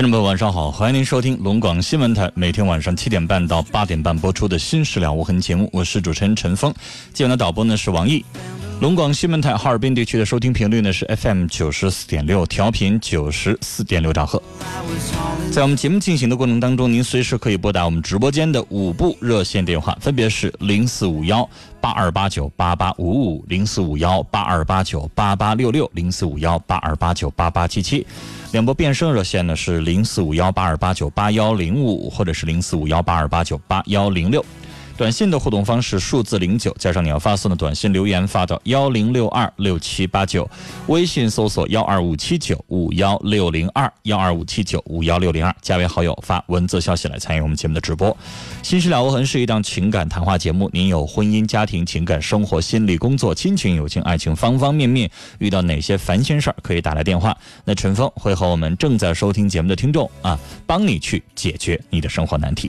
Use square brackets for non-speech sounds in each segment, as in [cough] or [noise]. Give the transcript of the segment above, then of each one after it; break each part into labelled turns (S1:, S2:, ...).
S1: 听众朋友，晚上好，欢迎您收听龙广新闻台每天晚上七点半到八点半播出的《新事了无痕》节目，我是主持人陈峰，今晚的导播呢是王毅。龙广新闻台哈尔滨地区的收听频率呢是 FM 九十四点六，调频九十四点六兆赫。在我们节目进行的过程当中，您随时可以拨打我们直播间的五部热线电话，分别是零四五幺八二八九八八五五、零四五幺八二八九八八六六、零四五幺八二八九八八七七。两波变声热线呢是零四五幺八二八九八幺零五，或者是零四五幺八二八九八幺零六。短信的互动方式数字零九加上你要发送的短信留言发到幺零六二六七八九，微信搜索幺二五七九五幺六零二幺二五七九五幺六零二，加为好友发文字消息来参与我们节目的直播。新事了无痕是一档情感谈话节目，您有婚姻家庭情感生活心理工作亲情友情爱情方方面面遇到哪些烦心事儿可以打来电话，那陈峰会和我们正在收听节目的听众啊，帮你去解决你的生活难题。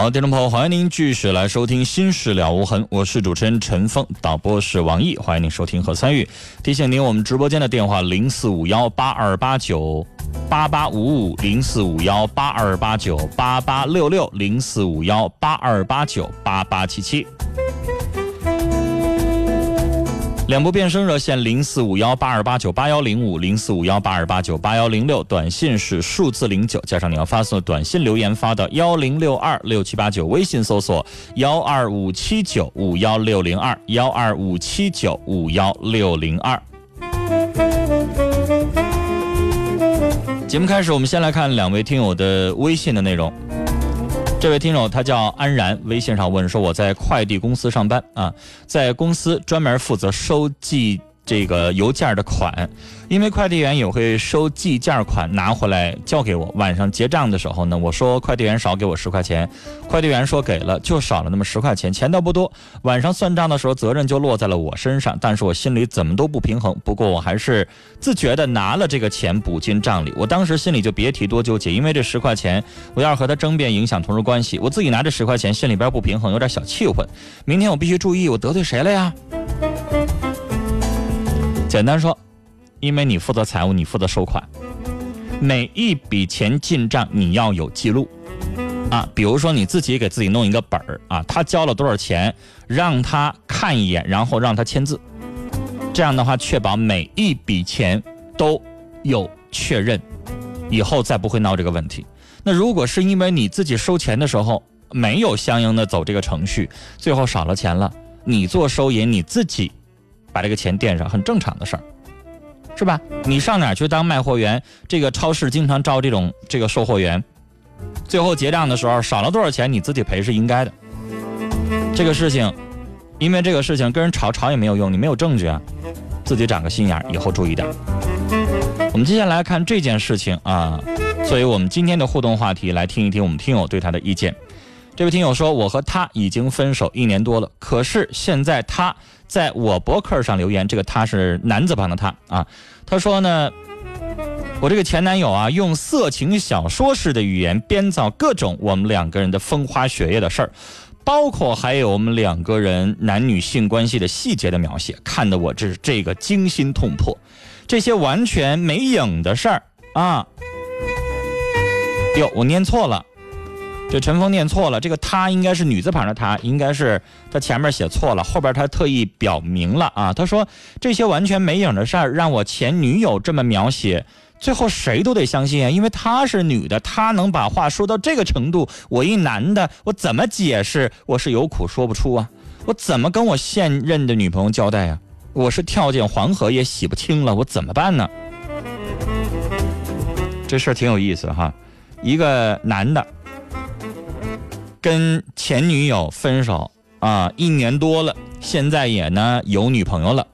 S1: 好，听众朋友，欢迎您继续来收听《心事了无痕》，我是主持人陈峰，导播是王毅，欢迎您收听和参与。提醒您，我们直播间的电话零四五幺八二八九八八五五，零四五幺八二八九八八六六，零四五幺八二八九八八七七。两部变声热线零四五幺八二八九八幺零五零四五幺八二八九八幺零六，短信是数字零九加上你要发送的短信留言发到幺零六二六七八九，微信搜索幺二五七九五幺六零二幺二五七九五幺六零二。节目开始，我们先来看两位听友的微信的内容。这位听友他叫安然，微信上问说：“我在快递公司上班啊，在公司专门负责收寄这个邮件的款，因为快递员也会收寄件款拿回来交给我。晚上结账的时候呢，我说快递员少给我十块钱，快递员说给了，就少了那么十块钱，钱倒不多。晚上算账的时候，责任就落在了我身上，但是我心里怎么都不平衡。不过我还是自觉的拿了这个钱补进账里。我当时心里就别提多纠结，因为这十块钱，我要和他争辩，影响同事关系，我自己拿这十块钱，心里边不平衡，有点小气愤。明天我必须注意，我得罪谁了呀？”简单说，因为你负责财务，你负责收款，每一笔钱进账你要有记录，啊，比如说你自己给自己弄一个本儿啊，他交了多少钱，让他看一眼，然后让他签字，这样的话确保每一笔钱都有确认，以后再不会闹这个问题。那如果是因为你自己收钱的时候没有相应的走这个程序，最后少了钱了，你做收银你自己。把这个钱垫上，很正常的事儿，是吧？你上哪儿去当卖货员？这个超市经常招这种这个售货员，最后结账的时候少了多少钱，你自己赔是应该的。这个事情，因为这个事情跟人吵吵也没有用，你没有证据啊，自己长个心眼儿，以后注意点。我们接下来看这件事情啊，作为我们今天的互动话题，来听一听我们听友对他的意见。这位听友说：“我和他已经分手一年多了，可是现在他在我博客上留言，这个他是男字旁的他啊。他说呢，我这个前男友啊，用色情小说式的语言编造各种我们两个人的风花雪月的事儿，包括还有我们两个人男女性关系的细节的描写，看得我这这个惊心痛魄。这些完全没影的事儿啊！哟，我念错了，这陈峰念错了，这个他应该是女字旁的他，应该是他前面写错了，后边他特意表明了啊，他说这些完全没影的事儿，让我前女友这么描写。最后谁都得相信啊，因为她是女的，她能把话说到这个程度，我一男的，我怎么解释？我是有苦说不出啊，我怎么跟我现任的女朋友交代呀？我是跳进黄河也洗不清了，我怎么办呢？这事儿挺有意思哈，一个男的跟前女友分手啊，一年多了，现在也呢有女朋友了。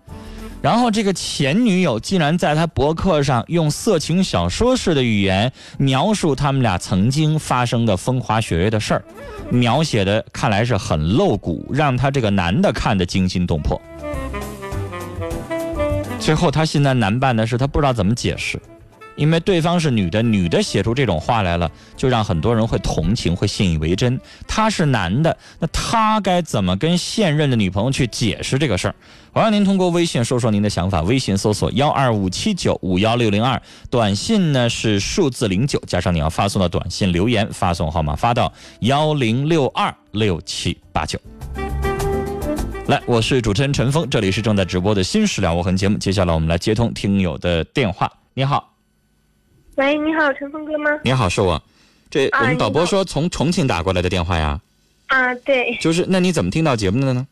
S1: 然后这个前女友竟然在他博客上用色情小说式的语言描述他们俩曾经发生的风花雪月的事儿，描写的看来是很露骨，让他这个男的看得惊心动魄。最后他现在难办的是，他不知道怎么解释。因为对方是女的，女的写出这种话来了，就让很多人会同情，会信以为真。他是男的，那他该怎么跟现任的女朋友去解释这个事儿？我让您通过微信说说您的想法。微信搜索幺二五七九五幺六零二，短信呢是数字零九加上你要发送的短信留言，发送号码发到幺零六二六七八九。来，我是主持人陈峰，这里是正在直播的《新事了无痕》节目。接下来我们来接通听友的电话。你好。
S2: 喂，你好，陈峰哥吗？
S1: 你好，是我。这我们导播说从重庆打过来的电话呀。
S2: 啊，对。
S1: 就是，那你怎么听到节目的呢？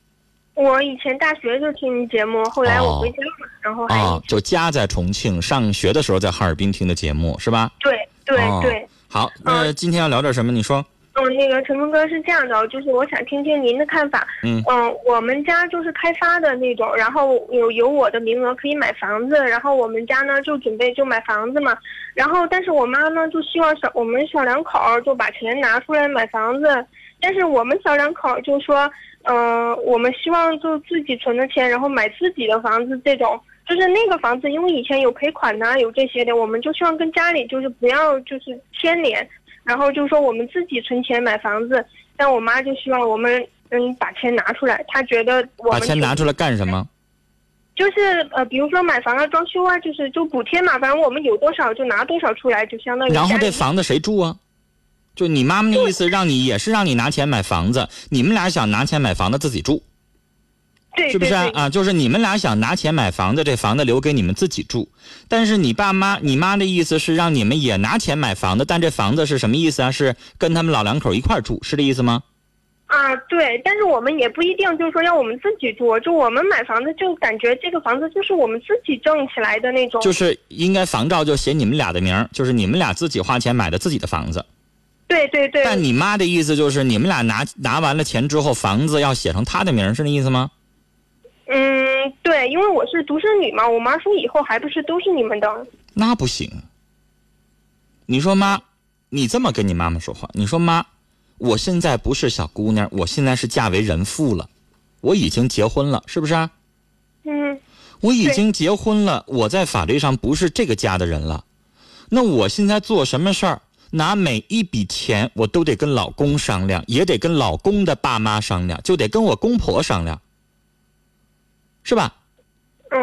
S2: 我以前大学就听节目，后来我回家了，然后
S1: 哦，就家在重庆，上学的时候在哈尔滨听的节目，是吧？
S2: 对对对。
S1: 好，那今天要聊点什么？你说。
S2: 嗯，那个陈峰哥是这样的，就是我想听听您的看法。
S1: 嗯
S2: 嗯，我们家就是开发的那种，然后有有我的名额可以买房子，然后我们家呢就准备就买房子嘛。然后，但是我妈呢就希望小我们小两口就把钱拿出来买房子，但是我们小两口就说，嗯，我们希望就自己存的钱，然后买自己的房子，这种就是那个房子，因为以前有赔款呐，有这些的，我们就希望跟家里就是不要就是牵连。然后就说我们自己存钱买房子，但我妈就希望我们嗯把钱拿出来，她觉得我
S1: 们把钱拿出来干什么？
S2: 就是呃，比如说买房啊、装修啊，就是就补贴嘛，反正我们有多少就拿多少出来，就相当于。
S1: 然后这房子谁住啊？就你妈妈的意思，让你也是让你拿钱买房子，你们俩想拿钱买房子自己住。是不是啊？就是你们俩想拿钱买房子，这房子留给你们自己住。但是你爸妈、你妈的意思是让你们也拿钱买房子，但这房子是什么意思啊？是跟他们老两口一块住，是这意思吗？
S2: 啊，对。但是我们也不一定，就是说要我们自己住。就我们买房子，就感觉这个房子就是我们自己挣起来的那种。
S1: 就是应该房照就写你们俩的名就是你们俩自己花钱买的自己的房子。
S2: 对对对。
S1: 但你妈的意思就是你们俩拿拿完了钱之后，房子要写成她的名是那意思吗？
S2: 因为我是独生女嘛，我妈说以后还不是都是你们的。
S1: 那不行。你说妈，你这么跟你妈妈说话，你说妈，我现在不是小姑娘，我现在是嫁为人妇了，我已经结婚了，是不是？
S2: 嗯。
S1: 我已经结婚了，我在法律上不是这个家的人了。那我现在做什么事儿，拿每一笔钱，我都得跟老公商量，也得跟老公的爸妈商量，就得跟我公婆商量。是吧？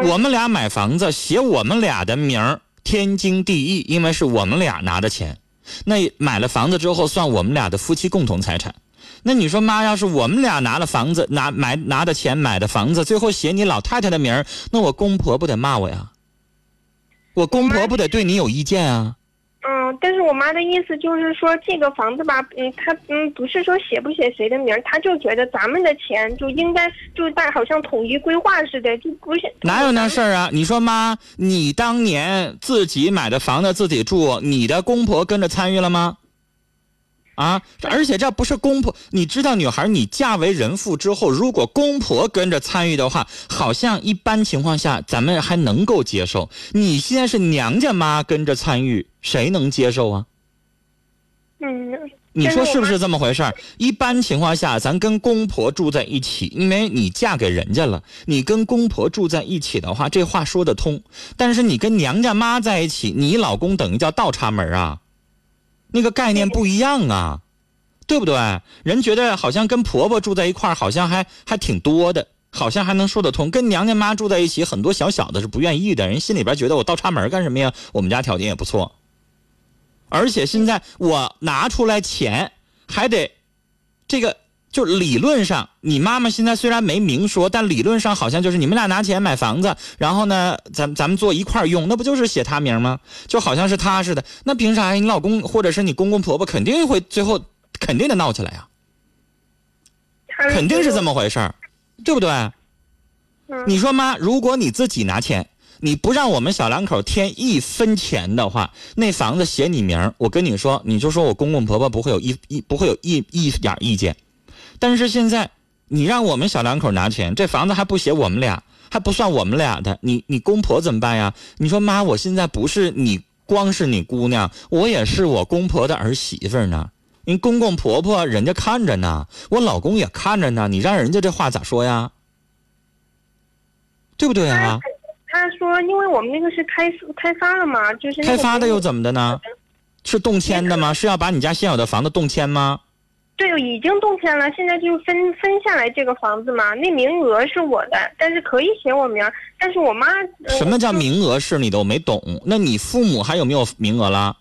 S1: 我们俩买房子写我们俩的名儿，天经地义，因为是我们俩拿的钱。那买了房子之后，算我们俩的夫妻共同财产。那你说妈，要是我们俩拿了房子，拿买拿的钱买的房子，最后写你老太太的名儿，那我公婆不得骂我呀？我公婆不得对你有意见啊？
S2: 但是我妈的意思就是说，这个房子吧，嗯，她嗯不是说写不写谁的名，她就觉得咱们的钱就应该就大好像统一规划似的，就不是
S1: 哪有那事儿啊？你说妈，你当年自己买的房子自己住，你的公婆跟着参与了吗？啊！而且这不是公婆，你知道，女孩你嫁为人妇之后，如果公婆跟着参与的话，好像一般情况下咱们还能够接受。你现在是娘家妈跟着参与，谁能接受啊？
S2: 嗯，
S1: 你说是不
S2: 是
S1: 这么回事儿？一般情况下，咱跟公婆住在一起，因为你嫁给人家了，你跟公婆住在一起的话，这话说得通。但是你跟娘家妈在一起，你老公等于叫倒插门啊，那个概念不一样啊，对不对？人觉得好像跟婆婆住在一块儿，好像还还挺多的，好像还能说得通。跟娘家妈住在一起，很多小小的是不愿意的，人心里边觉得我倒插门干什么呀？我们家条件也不错。而且现在我拿出来钱，还得这个就理论上，你妈妈现在虽然没明说，但理论上好像就是你们俩拿钱买房子，然后呢，咱咱们做一块儿用，那不就是写他名吗？就好像是他似的。那凭啥呀？你老公或者是你公公婆婆肯定会最后肯定得闹起来呀，肯定是这
S2: 么，
S1: 回事儿，对不对？你说妈，如果你自己拿钱，你不让我们小两口添一分钱的话，那房子写你名儿我跟你说，你就说我公公婆婆不会有一一不会有一一点意见。但是现在你让我们小两口拿钱，这房子还不写我们俩，还不算我们俩的，你你公婆怎么办呀？你说妈，我现在不是你光是你姑娘，我也是我公婆的儿媳妇呢。人公公婆婆人家看着呢，我老公也看着呢，你让人家这话咋说呀？对不对啊？
S2: 他说，因为我们那个是开开发了嘛，就是那个
S1: 开发的又怎么的呢？是动迁的吗？是要把你家现有的房子动迁吗？
S2: 对，已经动迁了，现在就分分下来这个房子嘛，那名额是我的，但是可以写我名儿，但是我妈、呃
S1: 什么叫名额是你的？我没懂。那你父母还有没有名额了？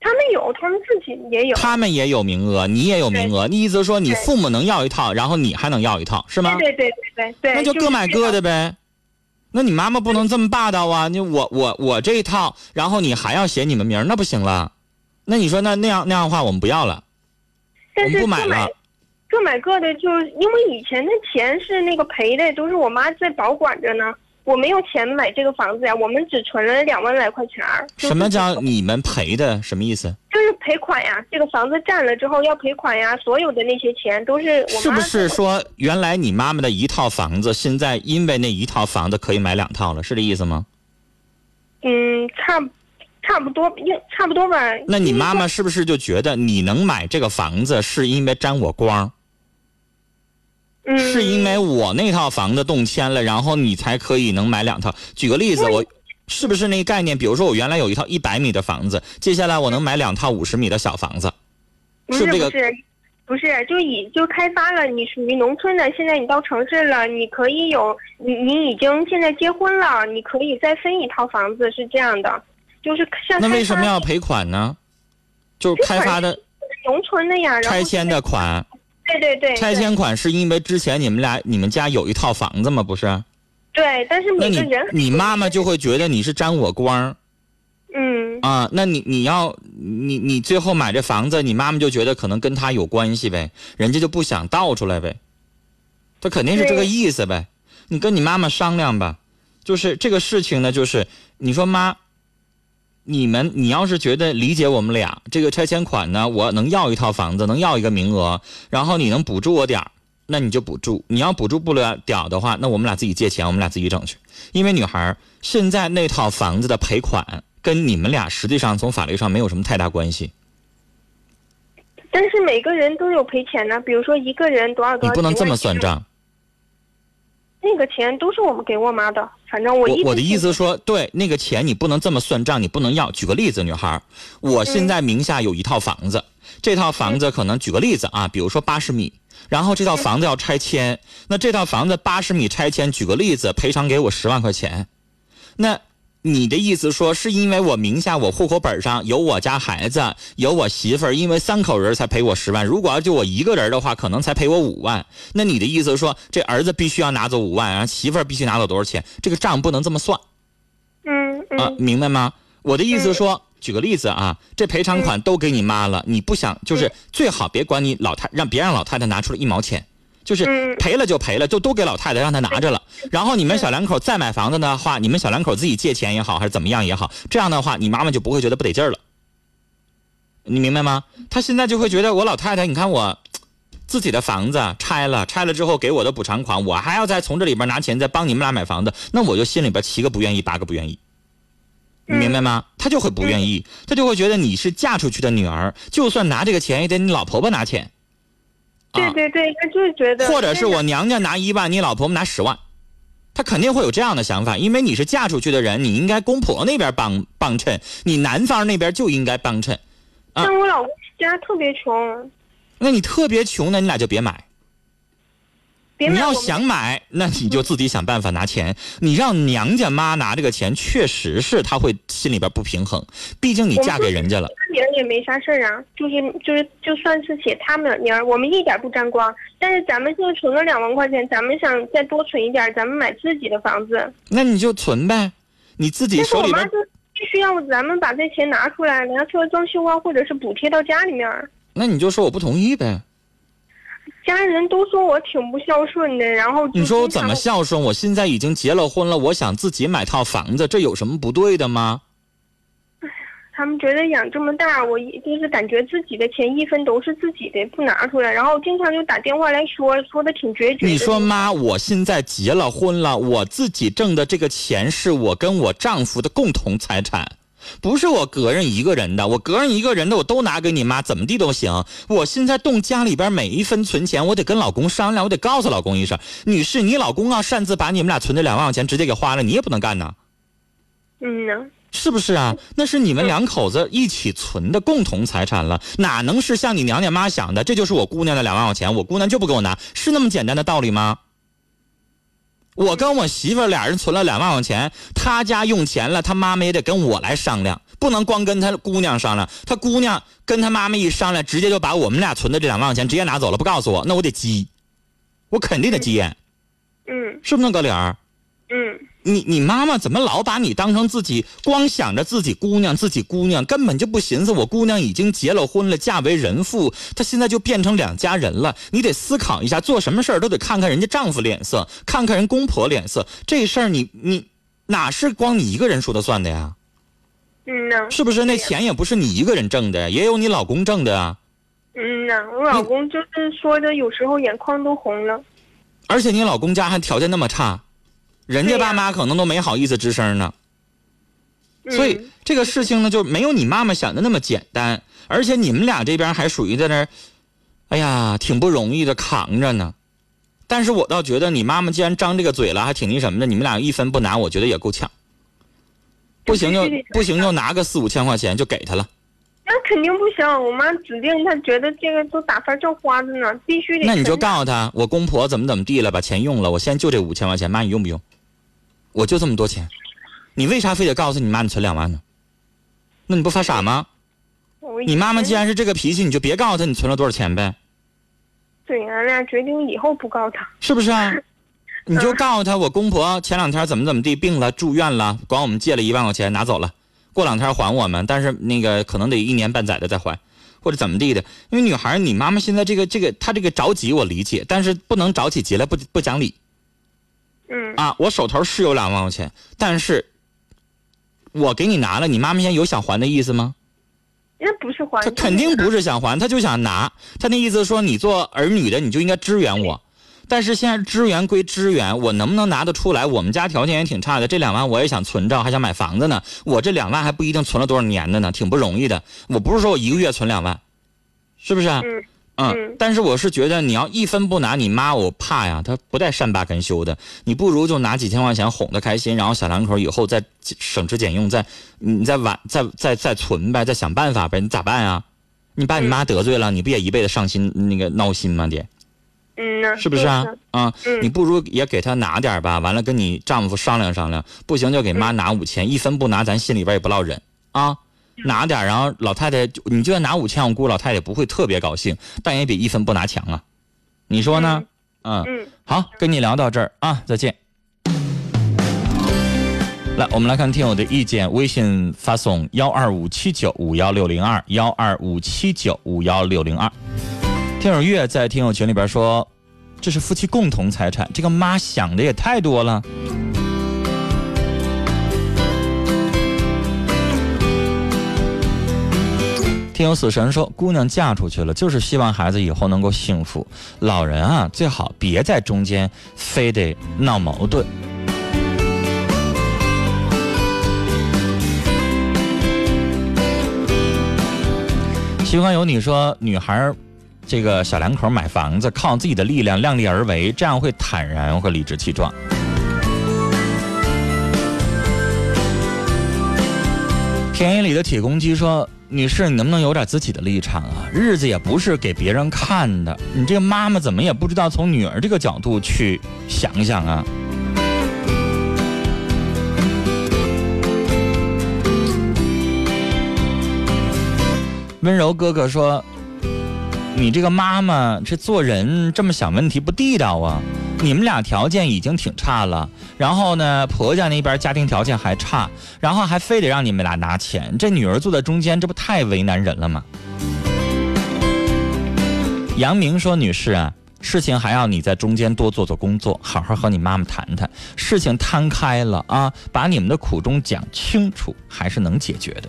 S2: 他们有，他们自己也有，
S1: 他们也有名额，你也有名额。你意思说你父母能要一套，然后你还能要一套，是吗？
S2: 对对对对对，
S1: 那就各买各
S2: 的。
S1: 呗。那你妈妈不能这么霸道啊！你我我我这一套，然后你还要写你们名儿，那不行了。那你说那那样那样的话，我们不要了，我
S2: 但是
S1: 不买了。
S2: 各买各的，就是因为以前的钱是那个赔的，都是我妈在保管着呢。我没有钱买这个房子呀，我们只存了两万来块钱儿。就是
S1: 什么叫你们赔的？什么意思？
S2: 就是赔款呀？这个房子占了之后要赔款呀，所有的那些钱都是我妈。
S1: 是不是说原来你妈妈的一套房子，现在因为那一套房子可以买两套了，是这意思吗？
S2: 嗯，差差不多，应差不多吧。
S1: 那你妈妈是不是就觉得你能买这个房子是因为沾我光？
S2: 嗯
S1: 是因为我那套房子动迁了，然后你才可以能买两套？举个例子，我是不是那个概念？比如说我原来有一套一百米的房子，接下来我能买两套五十米的小房子，
S2: 不是
S1: 是这个
S2: 不是不是，就已就开发了，你属于农村的，现在你到城市了，你可以有你你已经现在结婚了，你可以再分一套房子，是这样的，就是像
S1: 那为什么要赔款呢？就是开发的
S2: 农村的呀？
S1: 拆迁的款，
S2: 对对对，
S1: 拆迁款是因为之前你们俩你们家有一套房子吗？不是？
S2: 对，但是
S1: 你
S2: 每个人
S1: 你妈妈就会觉得你是沾我光
S2: 嗯
S1: 啊？那你你要你你最后买这房子，你妈妈就觉得可能跟他有关系呗，人家就不想倒出来呗，他肯定是这个意思呗。你跟你妈妈商量吧，就是这个事情呢，就是你说妈，你们你要是觉得理解我们俩这个拆迁款呢，我能要一套房子，能要一个名额，然后你能补助我点儿那你就补助。你要补助不了点儿的话，那我们俩自己借钱，我们俩自己整去。因为女孩现在那套房子的赔款跟你们俩实际上从法律上没有什么太大关系，
S2: 但是每个人都有赔钱呢，比如说一个人多少多少，
S1: 你不能这么算。账。
S2: 那个钱都是我们给我妈的，反正我一
S1: 我我的意思说，对那个钱你不能这么算账，你不能要。举个例子，女孩儿，我现在名下有一套房子，这套房子可能举个例子啊，比如说八十米，然后这套房子要拆迁，那这套房子八十米拆迁，举个例子，赔偿给我十万块钱，那。你的意思说，是因为我名下我户口本上有我家孩子，有我媳妇儿，因为三口人才赔我十万。如果要就我一个人的话，可能才赔我五万。那你的意思说，这儿子必须要拿走五万，然后媳妇儿必须拿走多少钱？这个账不能这么算。
S2: 嗯嗯、
S1: 啊，明白吗？我的意思是说，举个例子啊，这赔偿款都给你妈了，你不想就是最好别管你老太，让别让老太太拿出来一毛钱，就是
S2: 嗯
S1: 赔了就赔了，就都给老太太让她拿着了。然后你们小两口再买房子的话，你们小两口自己借钱也好，还是怎么样也好，这样的话，你妈妈就不会觉得不得劲儿了。你明白吗？她现在就会觉得我老太太，你看我自己的房子拆了，拆了之后给我的补偿款，我还要再从这里边拿钱再帮你们俩买房子，那我就心里边七个不愿意，八个不愿意。你明白吗？她就会不愿意，她就会觉得你是嫁出去的女儿，就算拿这个钱也得你老婆婆拿钱。
S2: 对对对，他就是觉得，
S1: 或者是我娘家拿一万，你老婆婆拿十万，他肯定会有这样的想法，因为你是嫁出去的人，你应该公婆那边帮帮衬，你男方那边就应该帮衬。
S2: 但我老公家特别穷，
S1: 那你特别穷，那你俩就别买。你要想买，那你就自己想办法拿钱。你让娘家妈拿这个钱，确实是她会心里边不平衡，毕竟你嫁给人家了。
S2: 他名儿也没啥事儿啊，就是就是就算是写他们的名儿，我们一点不沾光。但是咱们现在存了两万块钱，咱们想再多存一点，咱们买自己的房子。
S1: 那你就存呗，你自己手里边
S2: 我妈就必须要咱们把这钱拿出来，拿出来装修啊，或者是补贴到家里面儿。
S1: 那你就说我不同意呗。
S2: 家人都说我挺不孝顺的，然后
S1: 你说我怎么孝顺？我现在已经结了婚了，我想自己买套房子，这有什么不对的吗？
S2: 他们觉得养这么大，我一就是感觉自己的钱一分都是自己的，不拿出来，然后经常就打电话来说，说的挺决绝的。
S1: 你说妈，我现在结了婚了，我自己挣的这个钱是我跟我丈夫的共同财产，不是我个人一个人的。我个人一个人的我都拿给你妈，怎么地都行。我现在动家里边每一分存钱，我得跟老公商量，我得告诉老公一声，女士，你老公要擅自把你们俩存的两万块钱直接给花了，你也不能干呐。
S2: 嗯呢，
S1: 是不是啊？那是你们两口子一起存的共同财产了，哪能是像你娘家妈想的？这就是我姑娘的两万块钱，我姑娘就不给我拿，是那么简单的道理吗？我跟我媳妇儿俩人存了两万块钱，他家用钱了，他妈妈也得跟我来商量，不能光跟他姑娘商量。他姑娘跟他妈妈一商量，直接就把我们俩存的这两万块钱直接拿走了，不告诉我，那我得急，我肯定得急眼，
S2: 嗯
S1: 是不是那个理儿？
S2: 嗯，
S1: 你你妈妈怎么老把你当成自己，光想着自己姑娘，自己姑娘，根本就不寻思我姑娘已经结了婚了，嫁为人妇，她现在就变成两家人了。你得思考一下，做什么事儿都得看看人家丈夫脸色，看看人公婆脸色。这事儿你你哪是光你一个人说的算的呀？
S2: 嗯呢，
S1: 是不是？那钱也不是你一个人挣的，也有你老公挣的啊。
S2: 嗯呢，我老公就是说的，有时候眼眶都红了。
S1: 而且你老公家还条件那么差，人家爸妈可能都没好意思吱声呢。
S2: 嗯、
S1: 所以这个事情呢，就没有你妈妈想的那么简单，而且你们俩这边还属于在那儿，哎呀，挺不容易的扛着呢。但是我倒觉得你妈妈既然张这个嘴了，还挺那什么的，你们俩一分不拿，我觉得也够呛。不行就不行就拿个四五千块钱就给他了。
S2: 那肯定不行，我妈指定她觉得这个都打发叫花着呢，必须得。
S1: 那你就告诉他，我公婆怎么怎么地了，把钱用了，我现在就这五千块钱，妈你用不用？我就这么多钱，你为啥非得告诉你妈你存两万呢？那你不发傻吗？你妈妈既然是这个脾气，你就别告诉她你存了多少钱呗。
S2: 对，俺俩决定以后不告她。
S1: 是不是啊？[laughs] 你就告诉她，我公婆前两天怎么怎么地病了，住院了，管我们借了一万块钱拿走了，过两天还我们，但是那个可能得一年半载的再还，或者怎么地的。因为女孩，你妈妈现在这个这个，她这个着急我理解，但是不能着起急来不不讲理
S2: 嗯
S1: 啊！我手头是有两万块钱，但是我给你拿了，你妈妈现在有想还的意思吗？
S2: 那不是还，
S1: 他肯定不是想还，他就想拿。他那意思说，你做儿女的你就应该支援我。但是现在支援归支援，我能不能拿得出来？我们家条件也挺差的，这两万我也想存着，还想买房子呢。我这两万还不一定存了多少年的呢，挺不容易的。我不是说我一个月存两万，是不是啊？
S2: 嗯
S1: 嗯
S2: 嗯，
S1: 但是我是觉得你要一分不拿，你妈我怕呀，她不带善罢甘休的。你不如就拿几千块钱哄她开心，然后小两口以后再省吃俭用，再你再晚再再再存呗，再想办法呗。你咋办啊？你把你妈得罪了，你不也一辈子伤心那个闹心吗？爹，
S2: 嗯呢，
S1: 是不是啊？啊，
S2: 嗯
S1: 你不如也给她拿点吧，完了跟你丈夫商量商量，不行就给妈拿五千，一分不拿咱心里边也不落忍啊。拿点，然后老太太，你就算拿五千，我估老太太不会特别高兴，但也比一分不拿强啊。你说呢？嗯，
S2: 嗯，
S1: 好，跟你聊到这儿啊，再见。来，我们来看听友的意见，微信发送幺二五七九五幺六零二幺二五七九五幺六零二。听友月在听友群里边说，这是夫妻共同财产，这个妈想的也太多了。听有死神说姑娘嫁出去了就是希望孩子以后能够幸福老人啊最好别在中间非得闹矛盾。西方有你说女孩儿这个小两口买房子靠自己的力量量力而为这样会坦然会理直气壮。田野里的铁公鸡说：“女士，你能不能有点自己的立场啊？日子也不是给别人看的，你这个妈妈怎么也不知道从女儿这个角度去想想啊？”温柔哥哥说：“你这个妈妈这做人这么想问题不地道啊！你们俩条件已经挺差了，然后呢，婆家那边家庭条件还差，然后还非得让你们俩拿钱，这女儿坐在中间，这不太为难人了吗？”杨明说：“女士啊，事情还要你在中间多做做工作，好好和你妈妈谈谈，事情摊开了啊，把你们的苦衷讲清楚，还是能解决的。”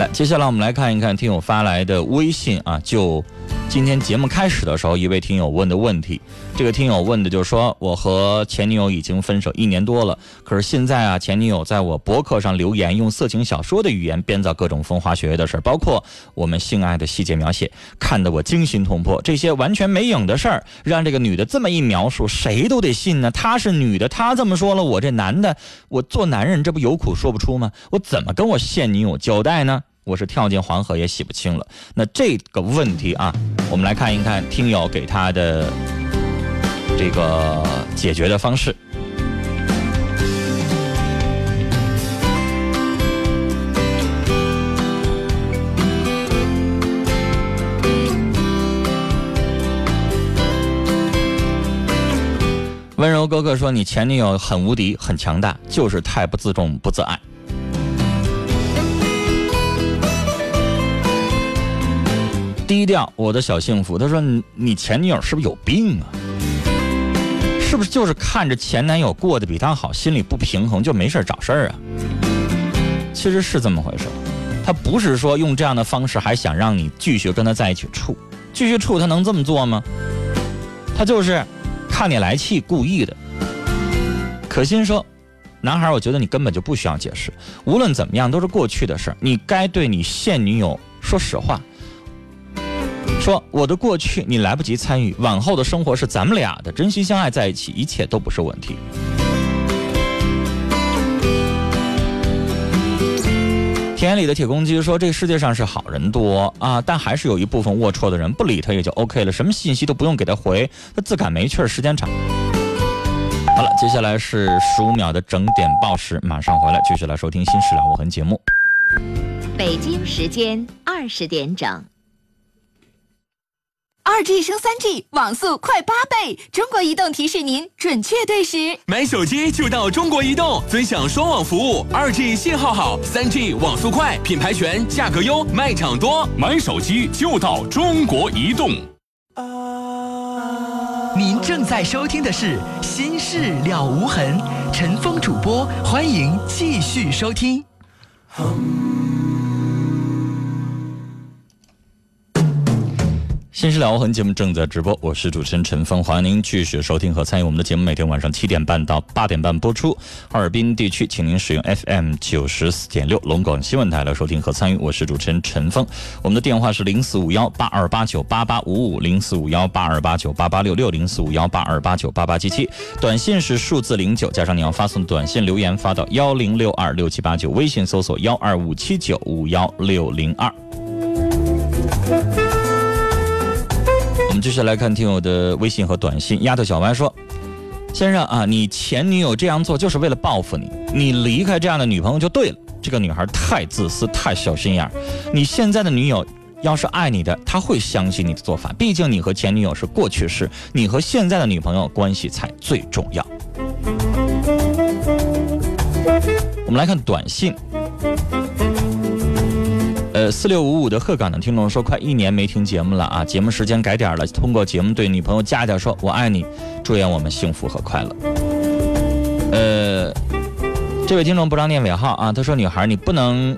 S1: 来，接下来我们来看一看听友发来的微信啊，就今天节目开始的时候，一位听友问的问题。这个听友问的就是说，我和前女友已经分手一年多了，可是现在啊，前女友在我博客上留言，用色情小说的语言编造各种风花雪月的事儿，包括我们性爱的细节描写，看得我惊心动魄。这些完全没影的事儿，让这个女的这么一描述，谁都得信呢。她是女的，她这么说了，我这男的，我做男人这不有苦说不出吗？我怎么跟我现女友交代呢？我是跳进黄河也洗不清了。那这个问题啊，我们来看一看听友给他的这个解决的方式。温柔哥哥说：“你前女友很无敌，很强大，就是太不自重、不自爱。”低调，我的小幸福。他说：“你你前女友是不是有病啊？是不是就是看着前男友过得比他好，心里不平衡，就没事找事儿啊？”其实是这么回事，他不是说用这样的方式还想让你继续跟他在一起处，继续处他能这么做吗？他就是看你来气，故意的。可心说：“男孩，我觉得你根本就不需要解释，无论怎么样都是过去的事儿，你该对你现女友说实话。”说我的过去你来不及参与，往后的生活是咱们俩的，真心相爱在一起，一切都不是问题。田野里的铁公鸡说：“这个世界上是好人多啊，但还是有一部分龌龊的人，不理他也就 OK 了，什么信息都不用给他回，他自感没趣儿，时间长。”好了，接下来是十五秒的整点报时，马上回来继续来收听《新事了无痕》节目。
S3: 北京时间二十点整。
S4: 二 G 升三 G，网速快八倍！中国移动提示您准确对时。
S5: 买手机就到中国移动，尊享双网服务。二 G 信号好，三 G 网速快，品牌全，价格优，卖场多。
S6: 买手机就到中国移动。
S7: 您正在收听的是《心事了无痕》，陈峰主播，欢迎继续收听。
S1: 新事了无痕节目正在直播，我是主持人陈峰，欢迎您继续收听和参与我们的节目。每天晚上七点半到八点半播出。哈尔滨地区，请您使用 FM 九十四点六龙广新闻台来收听和参与。我是主持人陈峰，我们的电话是零四五幺八二八九八八五五零四五幺八二八九八八六六零四五幺八二八九八八七七。短信是数字零九加上你要发送短信留言发到幺零六二六七八九，微信搜索幺二五七九五幺六零二。我们继续来看听友的微信和短信。丫头小白说：“先生啊，你前女友这样做就是为了报复你，你离开这样的女朋友就对了。这个女孩太自私，太小心眼儿。你现在的女友要是爱你的，她会相信你的做法。毕竟你和前女友是过去式，你和现在的女朋友关系才最重要。”我们来看短信。呃，四六五五的鹤岗的听众说，快一年没听节目了啊，节目时间改点了，通过节目对女朋友佳佳说“我爱你”，祝愿我们幸福和快乐。呃，这位听众不让念尾号啊，他说：“女孩，你不能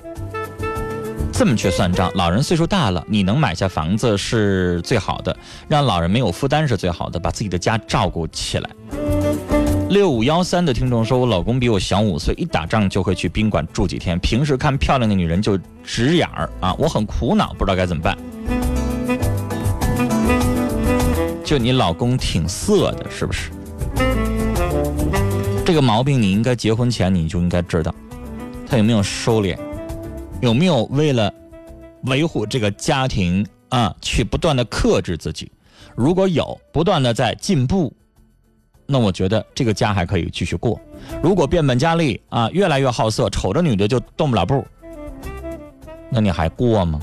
S1: 这么去算账，老人岁数大了，你能买下房子是最好的，让老人没有负担是最好的，把自己的家照顾起来。”六五幺三的听众说，我老公比我小五岁，一打仗就会去宾馆住几天，平时看漂亮的女人就直眼儿啊，我很苦恼，不知道该怎么办。就你老公挺色的，是不是？这个毛病你应该结婚前你就应该知道，他有没有收敛，有没有为了维护这个家庭啊，去不断的克制自己。如果有不断的在进步，那我觉得这个家还可以继续过。如果变本加厉啊，越来越好色，瞅着女的就动不了步，那你还过吗？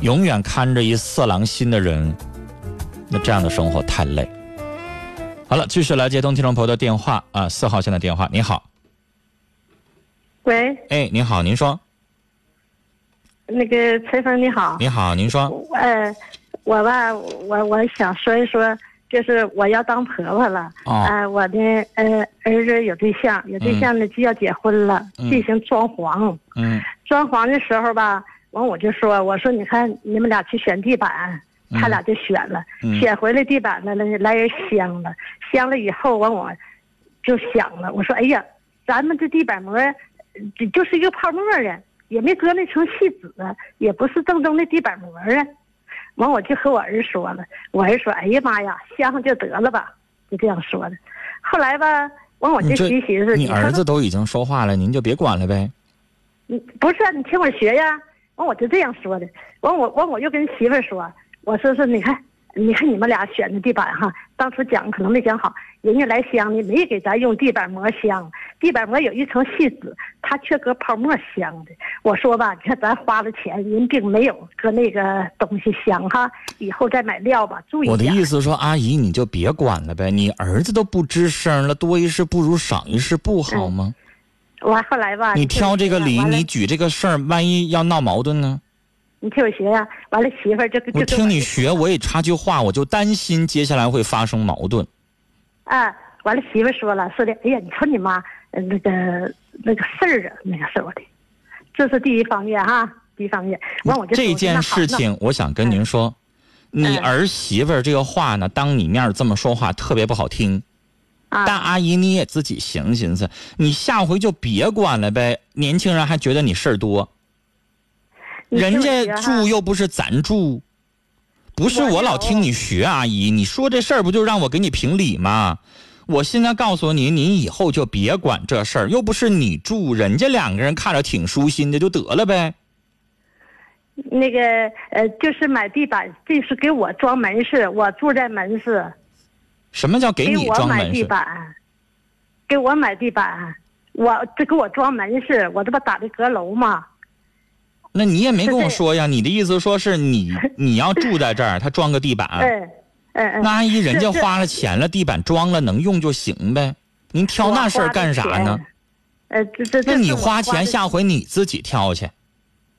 S1: 永远看着一色狼心的人。那这样的生活太累。好了，继续来接通听众朋友的电话啊，四号线的电话。你好，
S8: 喂，
S1: 哎，您好，您说。
S8: 那个陈峰你好。
S1: 你好，您说。
S8: 呃，我吧，我我想说一说，就是我要当婆婆了。
S1: 哦。
S8: 啊，我的呃儿子有对象，有对象呢就要结婚了，进行装潢。
S1: 嗯。
S8: 装潢的时候吧，完我就说，我说你看你们俩去选地板。他俩就选了，选回来地板呢，那来人镶了，镶了以后完我，就想了，我说哎呀，咱们这地板膜，就就是一个泡沫啊，也没搁那层细纸，也不是正宗的地板膜啊。完我就和我儿说了，我儿说哎呀妈呀，相上就得了吧，就这样说的。后来吧，完我就寻寻思，
S1: 你儿子都已经说话了，您就别管了呗。
S8: 嗯，不是，你听我学呀。完我就这样说的。完我完我又跟媳妇说。我说是，你看，你看你们俩选的地板哈，当初讲可能没讲好，人家来镶的没给咱用地板膜镶，地板膜有一层细纸，它却搁泡沫镶的。我说吧，你看咱花了钱，人并没有搁那个东西镶哈，以后再买料吧，注意
S1: 我的意思说，阿姨你就别管了呗，你儿子都不吱声了，多一事不如少一事，不好吗？
S8: 我后来吧，
S1: 你挑这个理，你举这个事儿，万一要闹矛盾呢？
S8: 你听我学呀，完了媳妇儿就就
S1: 我听你学，我也插句话，我就担心接下来会发生矛盾。
S8: 啊，完了媳妇儿说了，说的，哎呀，你瞅你妈那个那个事儿啊，那个说的，这是第一方面哈，第一方面。完我就
S1: 这件事情，我想跟您说，你儿媳妇儿这个话呢，当你面这么说话特别不好听。
S8: 啊，
S1: 大阿姨你也自己寻思寻思，你下回就别管了呗。年轻人还觉得你事儿多。人家住又不是咱住，不是我老听你学阿姨，你说这事儿不就让我给你评理吗？我现在告诉你，你以后就别管这事儿，又不是你住，人家两个人看着挺舒心的就得了呗。
S8: 那个呃，就是买地板，这是给我装门市，我住在门市。
S1: 什么叫给你装门市？
S8: 给我买地板，给我买地板，我这给我装门市，我这不打的阁楼吗？
S1: 那你也没跟我说呀？你的意思说是你 [laughs] 你要住在这儿，他装个地板。
S8: 嗯嗯
S1: 那阿姨，人家花了钱了，地板装了能用就行呗。您挑那事儿干啥呢？
S8: 呃，这这
S1: 那你花钱，下回你自己挑去。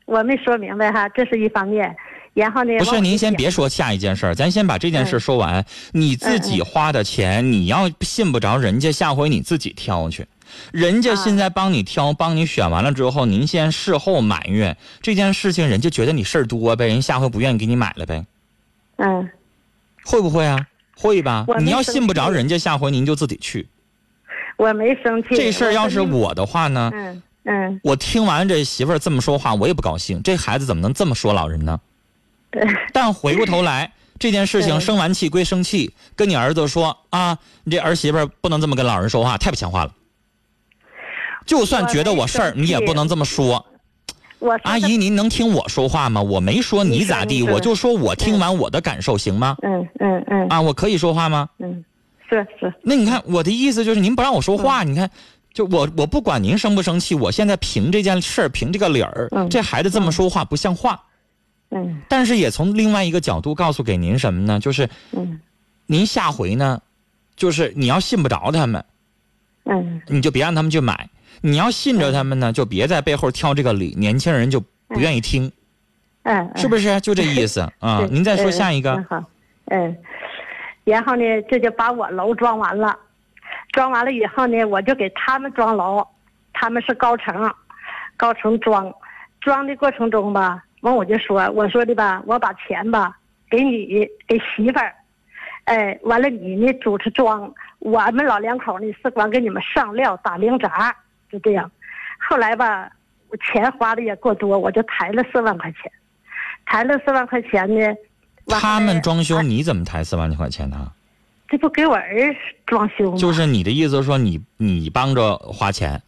S8: 我没说明白哈，这是一方面。然后呢？
S1: 不是，您先别说下一件事儿，咱先把这件事说完。你自己花的钱，你要信不着人家，下回你自己挑去。人家现在帮你挑，帮你选完了之后，您先事后埋怨这件事情，人家觉得你事儿多呗，人下回不愿意给你买了呗。
S8: 嗯，
S1: 会不会啊？会吧。你要信不着人家，下回您就自己去。
S8: 我没生气。
S1: 这事儿要是我的话
S8: 呢？嗯嗯。
S1: 我听完这媳妇儿这么说话，我也不高兴。这孩子怎么能这么说老人呢？但回过头来，这件事情生完气归生气，跟你儿子说啊，你这儿媳妇不能这么跟老人说话，太不像话了。就算觉得我事儿，你也不能这么说。阿姨，您能听我说话吗？我没说你咋地，我就说我听完我的感受，行吗？
S8: 嗯嗯嗯。
S1: 啊，我可以说话吗？
S8: 嗯，是是。
S1: 那你看我的意思就是您不让我说话，你看，就我我不管您生不生气，我现在凭这件事儿，凭这个理儿，这孩子这么说话不像话。
S8: 嗯。
S1: 但是也从另外一个角度告诉给您什么呢？就是，
S8: 嗯，
S1: 您下回呢，就是你要信不着他们，
S8: 嗯，
S1: 你就别让他们去买。你要信着他们呢，就别在背后挑这个理，年轻人就不愿意听，
S8: 嗯，
S1: 是不是？就这意思。[laughs] 啊？您再说下一个。
S8: 好，嗯，然后呢，这就把我楼装完了，装完了以后呢，我就给他们装楼，他们是高层，高层装，装的过程中吧，完我就说，我说的吧，我把钱吧给你给媳妇儿，哎，完了你呢主持装，我们老两口呢是光给你们上料打零杂，就这样。后来吧，我钱花的也过多，我就抬了四万块钱，抬了四万块钱呢。
S1: 他们装修，
S8: 哎
S1: 你怎么抬四万块钱呢？
S8: 这不给我儿装修吗？
S1: 就是你的意思说你你帮着花钱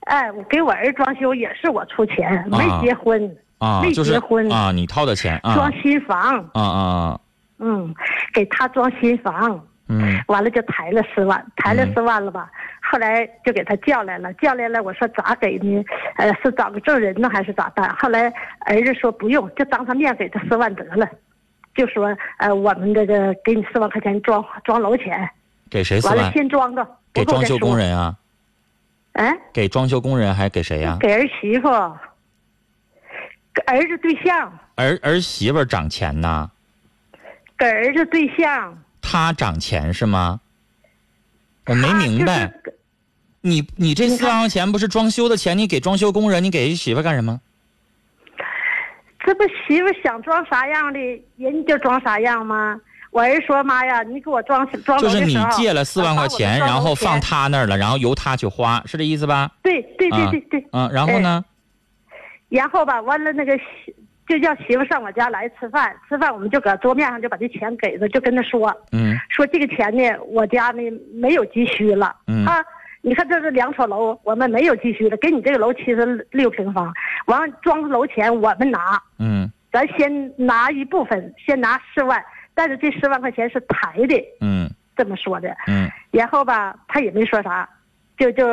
S8: 哎，我给我儿装修也是我出钱，没
S1: 啊
S8: 结婚，
S1: 啊？
S8: 没
S1: 就是
S8: 结婚
S1: 啊，你掏的钱啊
S8: 装新房，
S1: 啊啊
S8: 嗯，给他装新房，
S1: 嗯
S8: 完了就抬了四万，抬了
S1: 嗯
S8: 四万了吧？后来就给他叫来了，叫来了，我说咋给呢？呃，是找个证人呢，还是咋办？后来儿子说不用，就当他面给他四万得了，就说呃，我们这个给你四万块钱装装楼钱，
S1: 给谁四
S8: 完了
S1: 万？
S8: 先装着，
S1: 给装修工人啊？
S8: 哎，
S1: 给装修工人还给谁呀？
S8: 给儿媳妇，给儿子对象，
S1: 儿儿媳妇儿涨钱呢？
S8: 给儿子对象。
S1: 他涨钱是吗？我没明白，
S8: 就是
S1: 你你这四万块钱不是装修的钱，你给装修工人，你给媳妇干什么？
S8: 这不媳妇想装啥样的，人家就装啥样吗？我儿说妈呀，你给我装装
S1: 就是你借了四万块钱，然后放他那儿了，然后由他去花，是这意思吧？
S8: 对对对
S1: 啊
S8: 对对，
S1: 嗯，然后呢？
S8: 然后吧，完了那个媳就叫媳妇上我家来吃饭，吃饭我们就搁桌面上就把这钱给他，就跟他说
S1: 嗯
S8: 说这个钱呢，我家呢没有急需了、
S1: 嗯
S8: 啊。你看这是两所楼，我们没有急需了，给你这个楼七十六平方，完了装楼钱我们拿，
S1: 嗯
S8: 咱先拿一部分，先拿四万，但是这四万块钱是抬的，
S1: 嗯
S8: 这么说的。
S1: 嗯
S8: 然后吧，他也没说啥，就就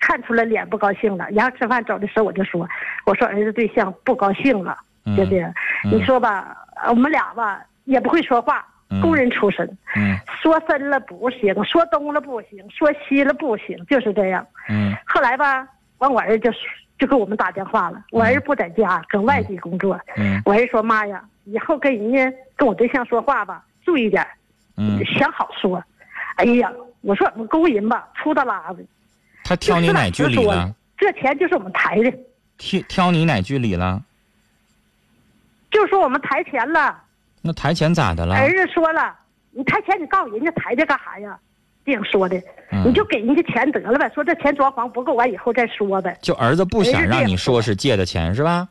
S8: 看出来脸不高兴了。然后吃饭走的时候，我就说，我说儿子对象不高兴了，
S1: 嗯
S8: 就这样。
S1: 嗯
S8: 你说吧，我们俩吧也不会说话，
S1: 嗯
S8: 工人出身，
S1: 嗯
S8: 说深了不行，说东了不行，说西了不行，就是这样。
S1: 嗯
S8: 后来吧，完我儿就就给我们打电话了，我儿子不在家，搁外地工作。
S1: 嗯
S8: 我儿子说妈呀，以后跟人家跟我对象说话吧，注意点。
S1: 嗯，
S8: 想好说。哎呀，我说我们工人吧，粗大拉的。
S1: 他挑你哪句理了？
S8: 这钱就是我们抬的，
S1: 挑挑你哪句理了？
S8: 就说我们抬钱了。
S1: 那抬钱咋的了？
S8: 儿子说了，你抬钱，你告诉人家抬这干啥呀？这样说的，
S1: 嗯
S8: 你就给人家钱得了呗。说这钱装潢不够，完以后再说呗，
S1: 就儿子不想让你说是借的钱是吧？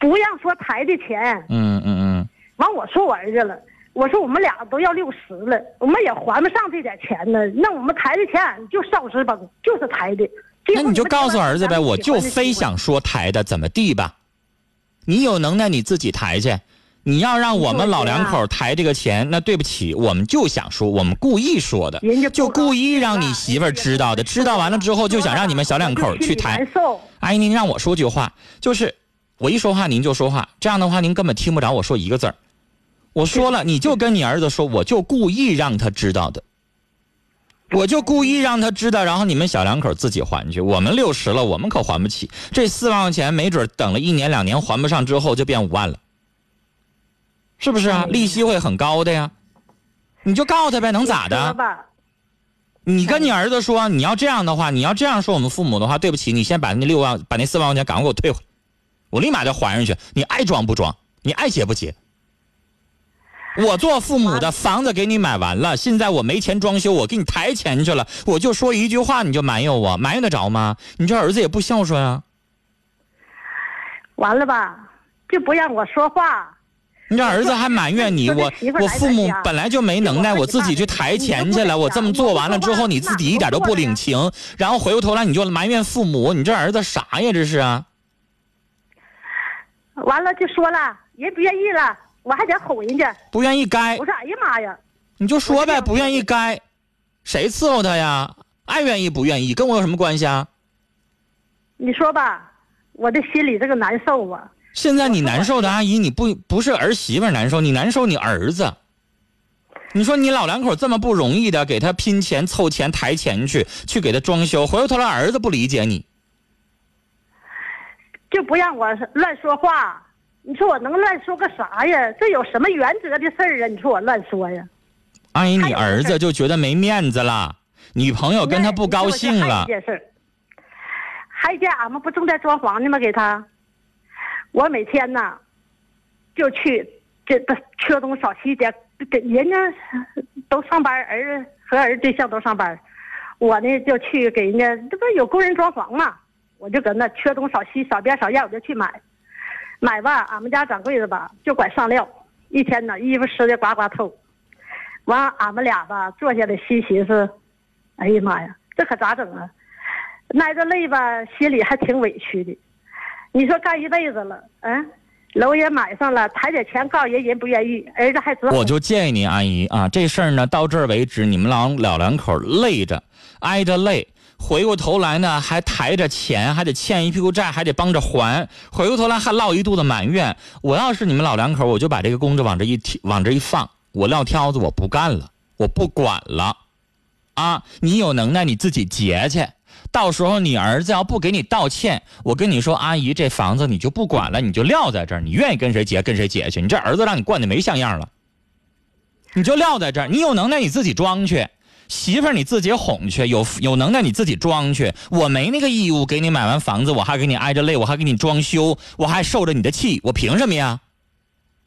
S8: 不让说抬的钱。
S1: 嗯嗯嗯
S8: 完我说我儿子了，我说我们俩都要六十了，我们也还不上这点钱呢。那我们抬的钱就少之崩，就是抬的。
S1: 那你就告诉儿子呗，我就非
S8: 非
S1: 想说抬的怎么地吧。你有能耐你自己抬去，你要让我们老两口抬这个钱，那对不起，我们就想说，我们故意说的就故意让你媳妇儿知道的，知道完了之后就想让你们小两口去抬。阿姨，您让我说句话，就是我一说话您就说话，这样的话您根本听不着我说一个字儿。我说了，你就跟你儿子说，我就故意让他知道的，我就故意让他知道，然后你们小两口自己还去。我们六十了，我们可还不起这四万块钱，没准等了一年两年还不上之后就变五万了，是不是啊？利息会很高的呀。你就告诉他呗，能咋的？你跟你儿子说，你要这样的话，你要这样说我们父母的话，对不起，你先把那六万，把那四万块钱赶快给我退回来，我立马就还上去。你爱装不装，你爱结不结？我做父母的，房子给你买完了，现在我没钱装修，我给你抬钱去了，我就说一句话，你就埋怨我，埋怨得着吗？你这儿子也不孝顺啊！
S8: 完了吧，就不让我说话。
S1: 你这儿子还埋怨你，[laughs] 我我父母本来就没能耐，
S8: 我
S1: 我自己去抬钱去了，我这么做完了之后，你自己一点都不领情，然后回过头来你就埋怨父母，你这儿子啥呀？这是啊！
S8: 完了就说了，人不愿意了，我还得哄人家。
S1: 不愿意该
S8: 我，说哎呀妈呀，
S1: 你就说呗，不愿意该，谁伺候他呀？爱愿意不愿意，跟我有什么关系啊？
S8: 你说吧，我的心里这个难受啊。
S1: 现在你难受的阿姨，你不不是儿媳妇难受，你难受你儿子。你说你老两口这么不容易的给他拼钱凑钱抬钱去，去给他装修，回过头来儿子不理解你，
S8: 就不让我乱说话。你说我能乱说个啥呀？这有什么原则的事儿啊？你说我乱说呀？
S1: 阿姨，你儿子就觉得没面子了，女朋友跟他不高兴了
S8: 还有一，件事儿，还一件俺们不正在装潢呢吗？给他，我每天呢，就去这这缺东少西的给人家都上班，儿子和儿子对象都上班，我呢就去给人家，这不有工人装潢嘛，我就搁那缺东少西，少边少样，我就去买。买吧，俺们家掌柜的吧就管上料，一天呢衣服湿的呱呱透。完，俺们俩吧坐下来心寻思，哎呀妈呀，这可咋整啊？挨着累吧，心里还挺委屈的。你说干一辈子了，嗯，楼也买上了，抬点钱告人，人不愿意，儿子还只好。
S1: 我就建议您，阿姨啊，这事儿呢到这儿为止，你们老老两口累着，挨着累，回过头来呢还抬着钱，还得欠一屁股债，还得帮着还，回过头来还落一肚子埋怨。我要是你们老两口，我就把这个工作往这一，往这一放，我撂挑子，我不干了，我不管了，啊，你有能耐你自己结去。到时候你儿子要不给你道歉，我跟你说，阿姨，这房子你就不管了，你就撂在这儿，你愿意跟谁结跟谁结去。你这儿子让你惯的没像样了，你就撂在这儿。你有能耐你自己装去，媳妇儿你自己哄去，有有能耐你自己装去。我没那个义务给你买完房子，我还给你挨着累，我还给你装修，我还受着你的气，我凭什么呀？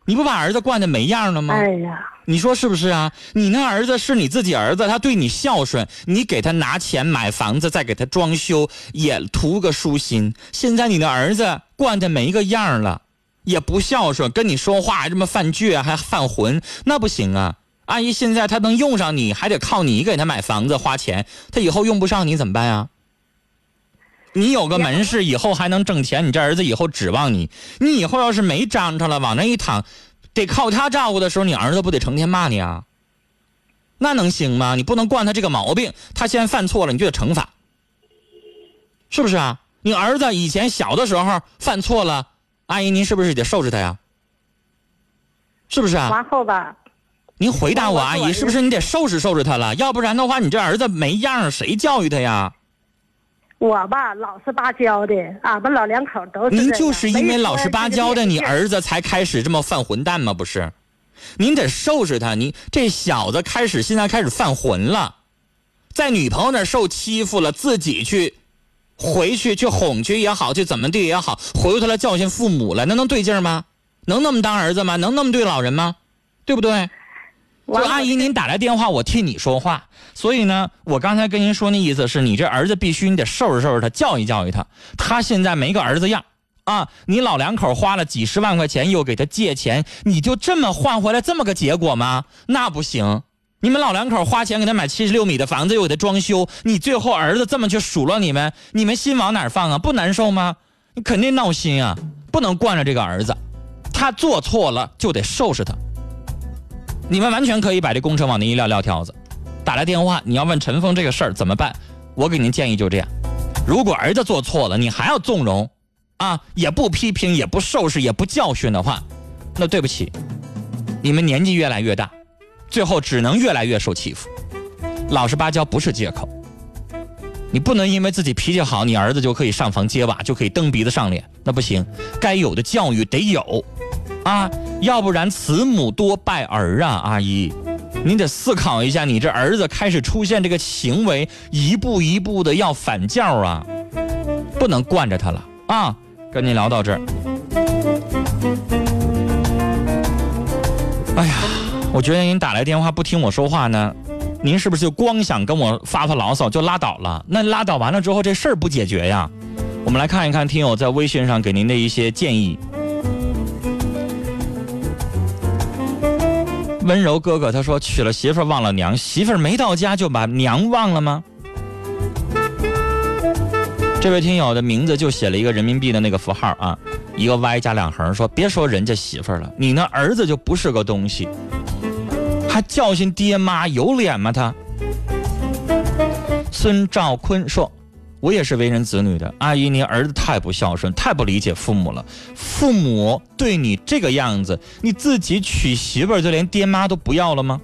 S1: 你不把儿子惯的没样了吗？
S8: 哎呀。
S1: 你说是不是啊？你那儿子是你自己儿子，他对你孝顺，你给他拿钱买房子，再给他装修，也图个舒心。现在你的儿子惯的没个样了，也不孝顺，跟你说话这么犯倔，还犯浑，那不行啊！阿姨，现在他能用上你，还得靠你给他买房子花钱，他以后用不上你怎么办啊？你有个门市，以后还能挣钱，你这儿子以后指望你，你以后要是没张着了，往那一躺。得靠他照顾的时候，你儿子不得成天骂你啊？那能行吗？你不能惯他这个毛病，他现在犯错了，你就得惩罚，是不是啊？你儿子以前小的时候犯错了，阿姨您是不是得收拾他呀？是不是啊？
S8: 完后吧，
S1: 您回答我，阿姨是不是你得收拾收拾他了？要不然的话，你这儿子没样，谁教育他呀？
S8: 我吧，老实巴交的，俺们老两口都是。
S1: 您就是因为老实巴交的，你儿子才开始这么犯混蛋吗？不是，您得收拾他。您这小子开始现在开始犯浑了，在女朋友那受欺负了，自己去回去去哄去也好，去怎么地也好，回过头来教训父母了，那能对劲吗？能那么当儿子吗？能那么对老人吗？对不对？就阿姨，您打来电话，我替你说话。所以呢，我刚才跟您说那意思是你这儿子必须你得收拾收拾他，教育教育他。他现在没个儿子样啊！你老两口花了几十万块钱，又给他借钱，你就这么换回来这么个结果吗？那不行！你们老两口花钱给他买七十六米的房子，又给他装修，你最后儿子这么去数落你们，你们心往哪放啊？不难受吗？你肯定闹心啊！不能惯着这个儿子，他做错了就得收拾他。你们完全可以把这工程往那一撂撂挑子，打来电话，你要问陈峰这个事儿怎么办？我给您建议就这样：如果儿子做错了，你还要纵容，啊，也不批评，也不收拾，也不教训的话，那对不起，你们年纪越来越大，最后只能越来越受欺负。老实巴交不是借口，你不能因为自己脾气好，你儿子就可以上房揭瓦，就可以蹬鼻子上脸，那不行。该有的教育得有。啊，要不然慈母多败儿啊！阿姨，您得思考一下，你这儿子开始出现这个行为，一步一步的要反教啊，不能惯着他了啊！跟您聊到这儿，哎呀，我觉得您打来电话不听我说话呢，您是不是就光想跟我发发牢骚就拉倒了？那拉倒完了之后，这事儿不解决呀？我们来看一看听友在微信上给您的一些建议。温柔哥哥，他说娶了媳妇忘了娘，媳妇没到家就把娘忘了吗？这位听友的名字就写了一个人民币的那个符号啊，一个 Y 加两横，说别说人家媳妇了，你那儿子就不是个东西，还教训爹妈，有脸吗他？孙兆坤说。我也是为人子女的，阿姨，您儿子太不孝顺，太不理解父母了。父母对你这个样子，你自己娶媳妇儿就连爹妈都不要了吗？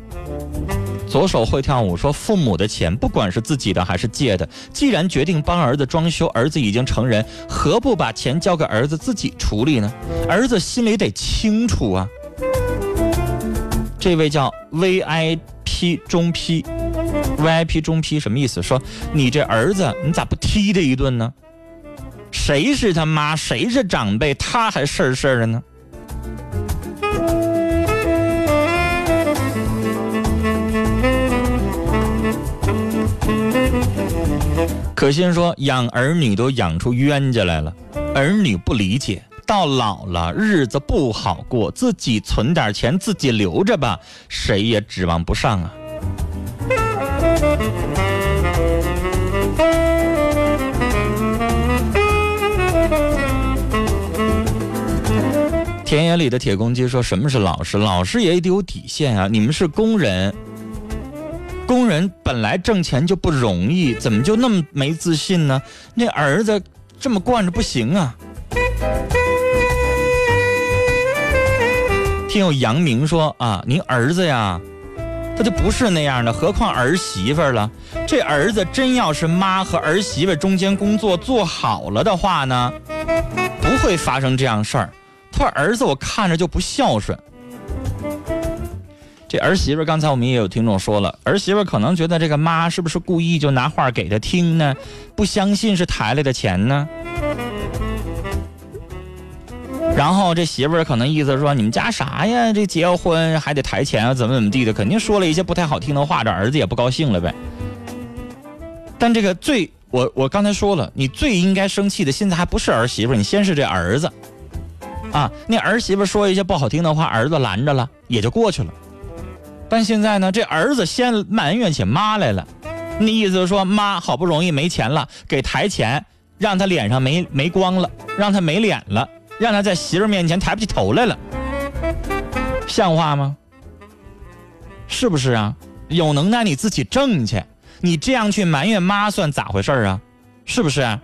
S1: 左手会跳舞说，父母的钱不管是自己的还是借的，既然决定帮儿子装修，儿子已经成人，何不把钱交给儿子自己处理呢？儿子心里得清楚啊。这位叫 VIP 中 P。VIP 中批什么意思？说你这儿子，你咋不踢他一顿呢？谁是他妈？谁是长辈？他还事儿事儿的呢？可心说：“养儿女都养出冤家来了，儿女不理解，到老了日子不好过，自己存点钱，自己留着吧，谁也指望不上啊。”田野里的铁公鸡说：“什么是老实？老实也得有底线啊！你们是工人，工人本来挣钱就不容易，怎么就那么没自信呢？那儿子这么惯着不行啊！”听友杨明说：“啊，您儿子呀，他就不是那样的，何况儿媳妇了？这儿子真要是妈和儿媳妇中间工作做好了的话呢，不会发生这样事儿。”他：“儿子，我看着就不孝顺。这儿媳妇，刚才我们也有听众说了，儿媳妇可能觉得这个妈是不是故意就拿话给他听呢？不相信是抬来的钱呢？然后这媳妇可能意思说：你们家啥呀？这结婚还得抬钱啊？怎么怎么地的？肯定说了一些不太好听的话，这儿子也不高兴了呗。但这个最，我我刚才说了，你最应该生气的，现在还不是儿媳妇，你先是这儿子。”啊，那儿媳妇说一些不好听的话，儿子拦着了，也就过去了。但现在呢，这儿子先埋怨起妈来了，那意思是说，妈好不容易没钱了，给抬钱，让他脸上没没光了，让他没脸了，让他在媳妇面前抬不起头来了，像话吗？是不是啊？有能耐你自己挣去，你这样去埋怨妈算咋回事啊？是不是？啊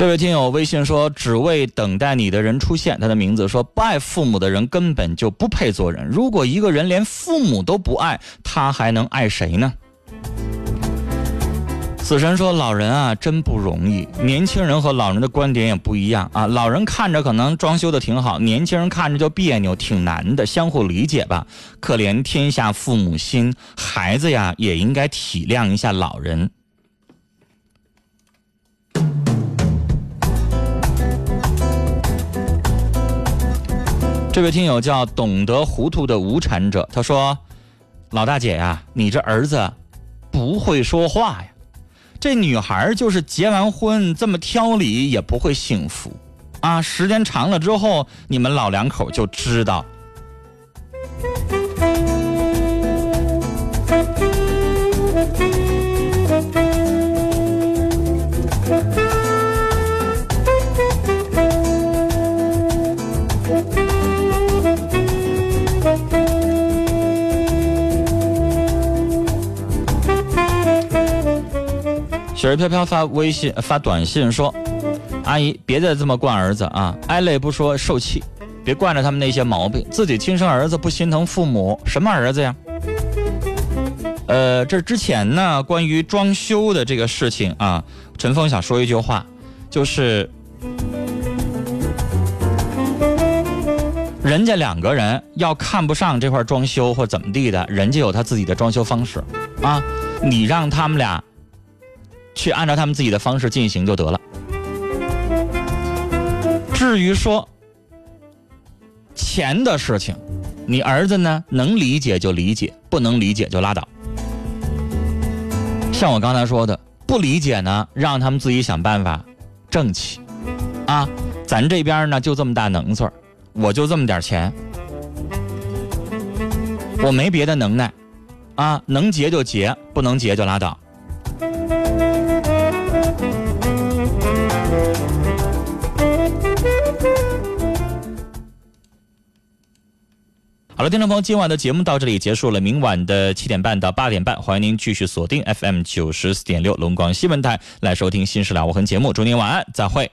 S1: 这位听友微信说：“只为等待你的人出现。”他的名字说：“不爱父母的人根本就不配做人。如果一个人连父母都不爱，他还能爱谁呢？”死神说：“老人啊，真不容易。年轻人和老人的观点也不一样啊。老人看着可能装修的挺好，年轻人看着就别扭，挺难的。相互理解吧。可怜天下父母心，孩子呀也应该体谅一下老人。”这位听友叫懂得糊涂的无产者，他说：“老大姐呀，你这儿子不会说话呀。这女孩就是结完婚这么挑理，也不会幸福啊。时间长了之后，你们老两口就知道。”雪儿飘飘发微信发短信说：“阿姨，别再这么惯儿子啊！挨累不说，受气，别惯着他们那些毛病。自己亲生儿子不心疼父母，什么儿子呀？”呃，这之前呢，关于装修的这个事情啊，陈峰想说一句话，就是人家两个人要看不上这块装修或怎么地的，人家有他自己的装修方式啊，你让他们俩。去按照他们自己的方式进行就得了。至于说钱的事情，你儿子呢能理解就理解，不能理解就拉倒。像我刚才说的，不理解呢，让他们自己想办法挣起。啊，咱这边呢就这么大能岁我就这么点钱，我没别的能耐，啊，能结就结，不能结就拉倒。好了，听众朋友，今晚的节目到这里结束了。明晚的七点半到八点半，欢迎您继续锁定 FM 九十四点六龙广新闻台来收听《新事了无痕》节目。祝您晚安，再会。